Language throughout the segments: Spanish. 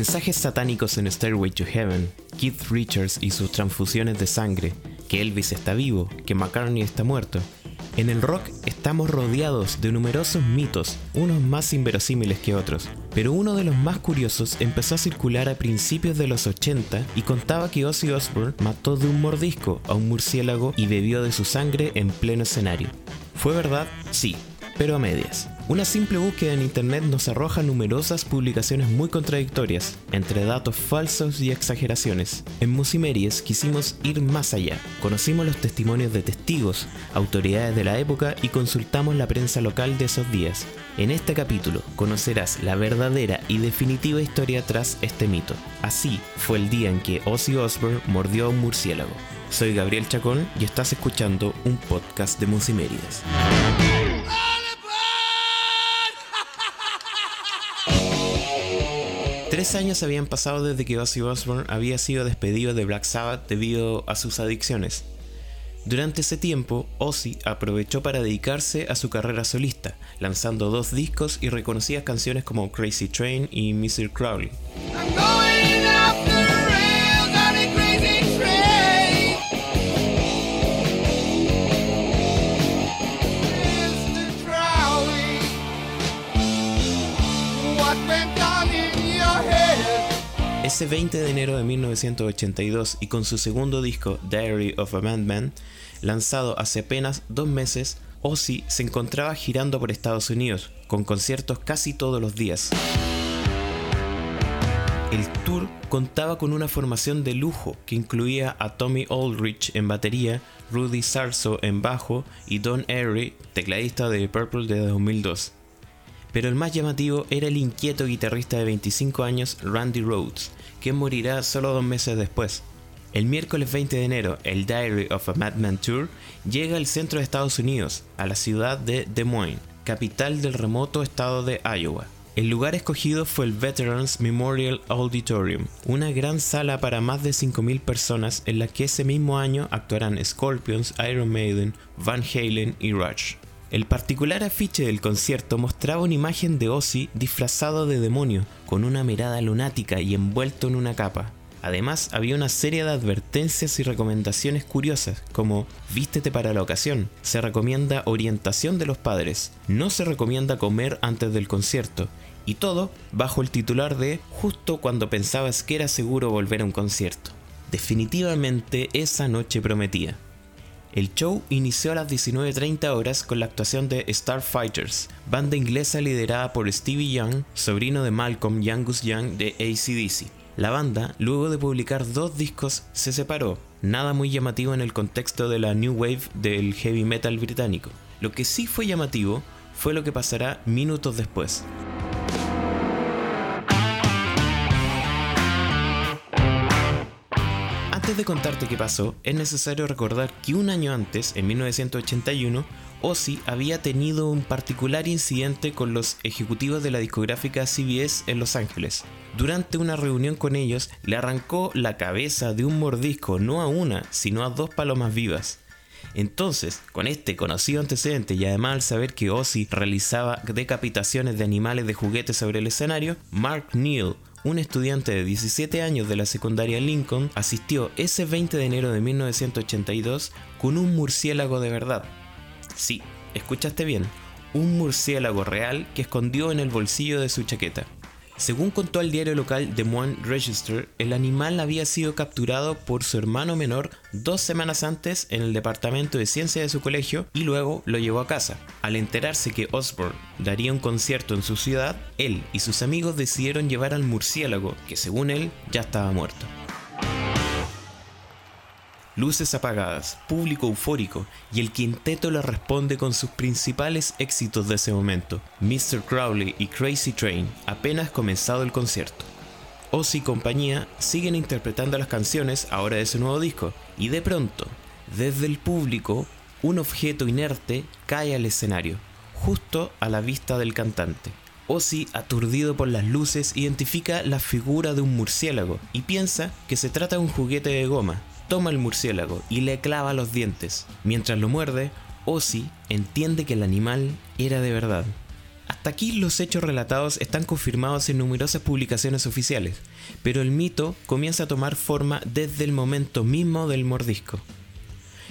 mensajes satánicos en Stairway to Heaven, Keith Richards y sus transfusiones de sangre, que Elvis está vivo, que McCartney está muerto. En el rock estamos rodeados de numerosos mitos, unos más inverosímiles que otros, pero uno de los más curiosos empezó a circular a principios de los 80 y contaba que Ozzy Osbourne mató de un mordisco a un murciélago y bebió de su sangre en pleno escenario. ¿Fue verdad? Sí, pero a medias. Una simple búsqueda en internet nos arroja numerosas publicaciones muy contradictorias, entre datos falsos y exageraciones. En Musimeries quisimos ir más allá. Conocimos los testimonios de testigos, autoridades de la época y consultamos la prensa local de esos días. En este capítulo conocerás la verdadera y definitiva historia tras este mito. Así fue el día en que Ozzy Osbourne mordió a un murciélago. Soy Gabriel Chacón y estás escuchando un podcast de Musimeries. Tres años habían pasado desde que Ozzy Osbourne había sido despedido de Black Sabbath debido a sus adicciones. Durante ese tiempo, Ozzy aprovechó para dedicarse a su carrera solista, lanzando dos discos y reconocidas canciones como Crazy Train y Mr. Crowley. Ese 20 de enero de 1982 y con su segundo disco Diary of a Madman, lanzado hace apenas dos meses, Ozzy se encontraba girando por Estados Unidos, con conciertos casi todos los días. El tour contaba con una formación de lujo que incluía a Tommy Aldrich en batería, Rudy Sarso en bajo y Don Airy, tecladista de Purple de 2002. Pero el más llamativo era el inquieto guitarrista de 25 años Randy Rhodes, que morirá solo dos meses después. El miércoles 20 de enero, el Diary of a Madman Tour llega al centro de Estados Unidos, a la ciudad de Des Moines, capital del remoto estado de Iowa. El lugar escogido fue el Veterans Memorial Auditorium, una gran sala para más de 5.000 personas en la que ese mismo año actuarán Scorpions, Iron Maiden, Van Halen y Rush. El particular afiche del concierto mostraba una imagen de Ozzy disfrazado de demonio, con una mirada lunática y envuelto en una capa. Además, había una serie de advertencias y recomendaciones curiosas, como vístete para la ocasión, se recomienda orientación de los padres, no se recomienda comer antes del concierto, y todo bajo el titular de justo cuando pensabas que era seguro volver a un concierto. Definitivamente esa noche prometía. El show inició a las 19.30 horas con la actuación de Starfighters, banda inglesa liderada por Stevie Young, sobrino de Malcolm y Angus Young de ACDC. La banda, luego de publicar dos discos, se separó, nada muy llamativo en el contexto de la New Wave del heavy metal británico. Lo que sí fue llamativo fue lo que pasará minutos después. Antes de contarte qué pasó, es necesario recordar que un año antes, en 1981, Ozzy había tenido un particular incidente con los ejecutivos de la discográfica CBS en Los Ángeles. Durante una reunión con ellos, le arrancó la cabeza de un mordisco no a una, sino a dos palomas vivas. Entonces, con este conocido antecedente y además al saber que Ozzy realizaba decapitaciones de animales de juguete sobre el escenario, Mark Neal, un estudiante de 17 años de la secundaria Lincoln asistió ese 20 de enero de 1982 con un murciélago de verdad. Sí, escuchaste bien, un murciélago real que escondió en el bolsillo de su chaqueta. Según contó el diario local Des Moines Register, el animal había sido capturado por su hermano menor dos semanas antes en el departamento de ciencia de su colegio y luego lo llevó a casa. Al enterarse que Osborne daría un concierto en su ciudad, él y sus amigos decidieron llevar al murciélago, que según él ya estaba muerto. Luces apagadas, público eufórico y el quinteto le responde con sus principales éxitos de ese momento, Mr. Crowley y Crazy Train, apenas comenzado el concierto. Ozzy y compañía siguen interpretando las canciones ahora de su nuevo disco y de pronto, desde el público, un objeto inerte cae al escenario, justo a la vista del cantante. Ozzy, aturdido por las luces, identifica la figura de un murciélago y piensa que se trata de un juguete de goma, toma el murciélago y le clava los dientes. Mientras lo muerde, Ozzy entiende que el animal era de verdad. Hasta aquí los hechos relatados están confirmados en numerosas publicaciones oficiales, pero el mito comienza a tomar forma desde el momento mismo del mordisco.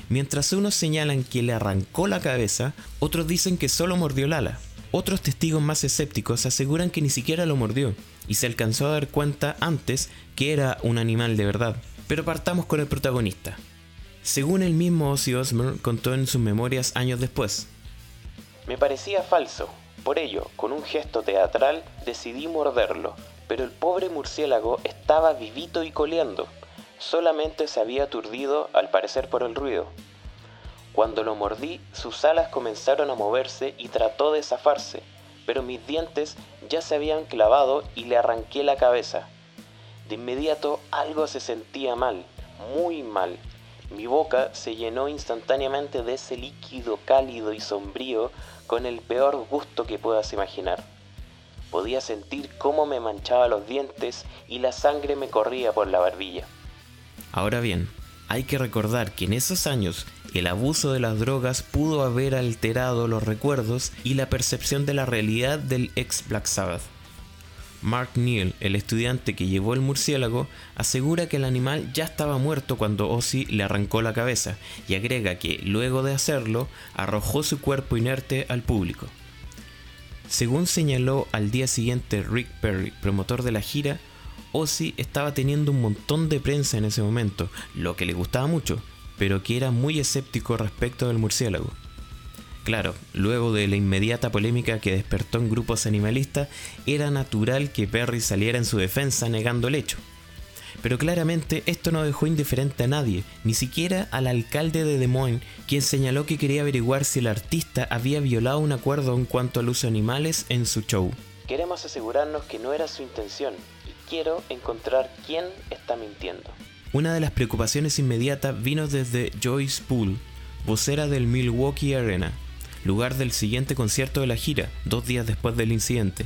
Mientras unos señalan que le arrancó la cabeza, otros dicen que solo mordió el ala. Otros testigos más escépticos aseguran que ni siquiera lo mordió, y se alcanzó a dar cuenta antes que era un animal de verdad. Pero partamos con el protagonista. Según el mismo Ozzy Osbourne contó en sus memorias años después. Me parecía falso, por ello, con un gesto teatral, decidí morderlo, pero el pobre murciélago estaba vivito y coleando. Solamente se había aturdido, al parecer por el ruido. Cuando lo mordí, sus alas comenzaron a moverse y trató de zafarse, pero mis dientes ya se habían clavado y le arranqué la cabeza. De inmediato algo se sentía mal, muy mal. Mi boca se llenó instantáneamente de ese líquido cálido y sombrío con el peor gusto que puedas imaginar. Podía sentir cómo me manchaba los dientes y la sangre me corría por la barbilla. Ahora bien, hay que recordar que en esos años el abuso de las drogas pudo haber alterado los recuerdos y la percepción de la realidad del ex Black Sabbath. Mark Neal, el estudiante que llevó el murciélago, asegura que el animal ya estaba muerto cuando Ozzy le arrancó la cabeza y agrega que, luego de hacerlo, arrojó su cuerpo inerte al público. Según señaló al día siguiente Rick Perry, promotor de la gira, Ozzy estaba teniendo un montón de prensa en ese momento, lo que le gustaba mucho, pero que era muy escéptico respecto del murciélago. Claro, luego de la inmediata polémica que despertó en grupos animalistas, era natural que Perry saliera en su defensa negando el hecho. Pero claramente esto no dejó indiferente a nadie, ni siquiera al alcalde de Des Moines, quien señaló que quería averiguar si el artista había violado un acuerdo en cuanto al uso de animales en su show. Queremos asegurarnos que no era su intención y quiero encontrar quién está mintiendo. Una de las preocupaciones inmediatas vino desde Joyce Poole, vocera del Milwaukee Arena, lugar del siguiente concierto de la gira, dos días después del incidente.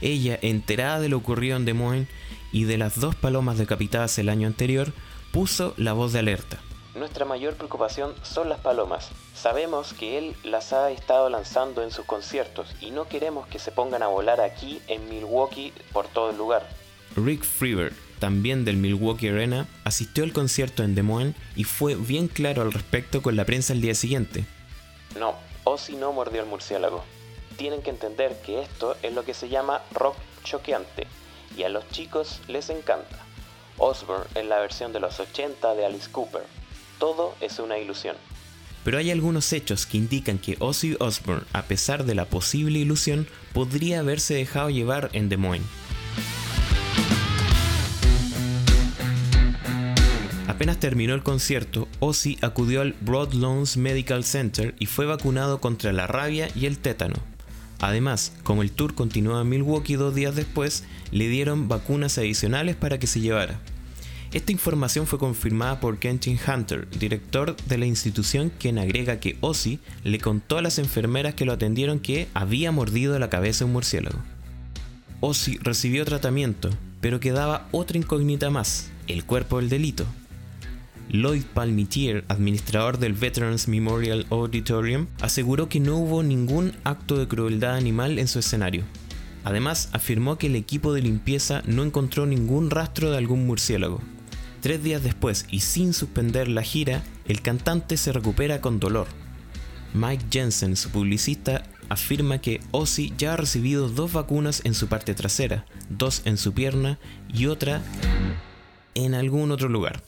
Ella, enterada de lo ocurrido en Des Moines y de las dos palomas decapitadas el año anterior, puso la voz de alerta. Nuestra mayor preocupación son las palomas. Sabemos que él las ha estado lanzando en sus conciertos y no queremos que se pongan a volar aquí en Milwaukee por todo el lugar. Rick Freeberg, también del Milwaukee Arena, asistió al concierto en Des Moines y fue bien claro al respecto con la prensa el día siguiente. No, Ozzy no mordió el murciélago. Tienen que entender que esto es lo que se llama rock choqueante y a los chicos les encanta. Osbourne en la versión de los 80 de Alice Cooper. Todo es una ilusión. Pero hay algunos hechos que indican que Ozzy Osbourne, a pesar de la posible ilusión, podría haberse dejado llevar en Des Moines. Apenas terminó el concierto, Ozzy acudió al Broadlawns Medical Center y fue vacunado contra la rabia y el tétano. Además, como el tour continuaba en Milwaukee dos días después, le dieron vacunas adicionales para que se llevara. Esta información fue confirmada por Kentin Hunter, director de la institución, quien agrega que Ozzy le contó a las enfermeras que lo atendieron que había mordido la cabeza un murciélago. Ozzy recibió tratamiento, pero quedaba otra incógnita más, el cuerpo del delito. Lloyd Palmitier, administrador del Veterans Memorial Auditorium, aseguró que no hubo ningún acto de crueldad animal en su escenario. Además, afirmó que el equipo de limpieza no encontró ningún rastro de algún murciélago. Tres días después y sin suspender la gira, el cantante se recupera con dolor. Mike Jensen, su publicista, afirma que Ozzy ya ha recibido dos vacunas en su parte trasera, dos en su pierna y otra en algún otro lugar.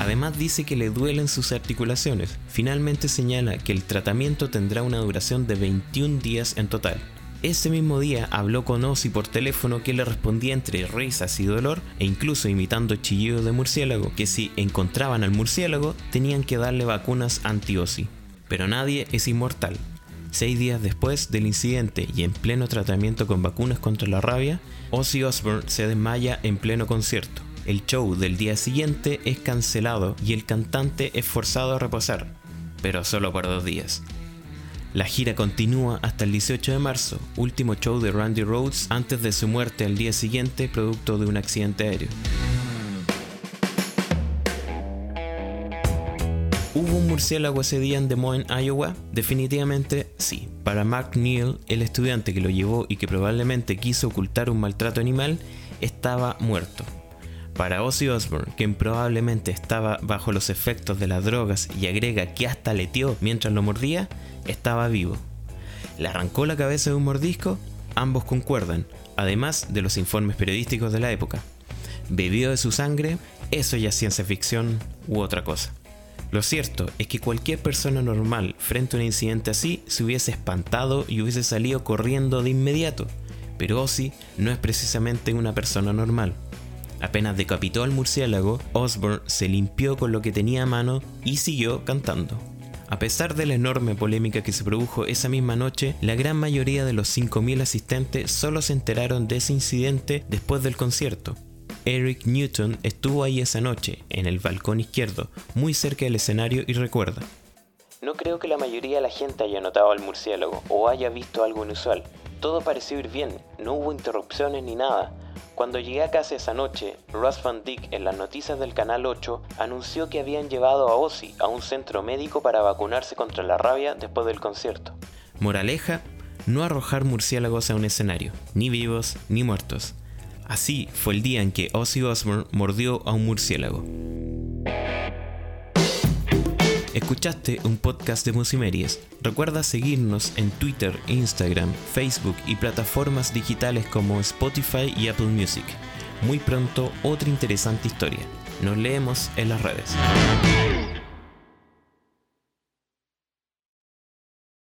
Además dice que le duelen sus articulaciones. Finalmente señala que el tratamiento tendrá una duración de 21 días en total. Ese mismo día habló con Ozzy por teléfono que le respondía entre risas y dolor e incluso imitando chillidos de murciélago que si encontraban al murciélago tenían que darle vacunas anti-Ozzy. Pero nadie es inmortal. Seis días después del incidente y en pleno tratamiento con vacunas contra la rabia, Ozzy Osbourne se desmaya en pleno concierto. El show del día siguiente es cancelado y el cantante es forzado a reposar, pero solo por dos días. La gira continúa hasta el 18 de marzo, último show de Randy Rhodes antes de su muerte al día siguiente producto de un accidente aéreo. ¿Hubo un murciélago ese día en Des Moines, Iowa? Definitivamente sí. Para Mark Neal, el estudiante que lo llevó y que probablemente quiso ocultar un maltrato animal, estaba muerto. Para Ozzy Osbourne, quien probablemente estaba bajo los efectos de las drogas y agrega que hasta leteó mientras lo mordía, estaba vivo. ¿Le arrancó la cabeza de un mordisco? Ambos concuerdan, además de los informes periodísticos de la época. ¿Bebió de su sangre? Eso ya es ciencia ficción u otra cosa. Lo cierto es que cualquier persona normal frente a un incidente así se hubiese espantado y hubiese salido corriendo de inmediato, pero Ozzy no es precisamente una persona normal. Apenas decapitó al murciélago, Osborne se limpió con lo que tenía a mano y siguió cantando. A pesar de la enorme polémica que se produjo esa misma noche, la gran mayoría de los 5.000 asistentes solo se enteraron de ese incidente después del concierto, Eric Newton estuvo ahí esa noche, en el balcón izquierdo, muy cerca del escenario y recuerda. No creo que la mayoría de la gente haya notado al murciélago o haya visto algo inusual. Todo pareció ir bien, no hubo interrupciones ni nada. Cuando llegué a casa esa noche, Russ Van Dyck en las noticias del Canal 8 anunció que habían llevado a Ozzy a un centro médico para vacunarse contra la rabia después del concierto. Moraleja, no arrojar murciélagos a un escenario, ni vivos ni muertos. Así fue el día en que Ozzy Osbourne mordió a un murciélago. Escuchaste un podcast de Musimeries. Recuerda seguirnos en Twitter, Instagram, Facebook y plataformas digitales como Spotify y Apple Music. Muy pronto otra interesante historia. Nos leemos en las redes.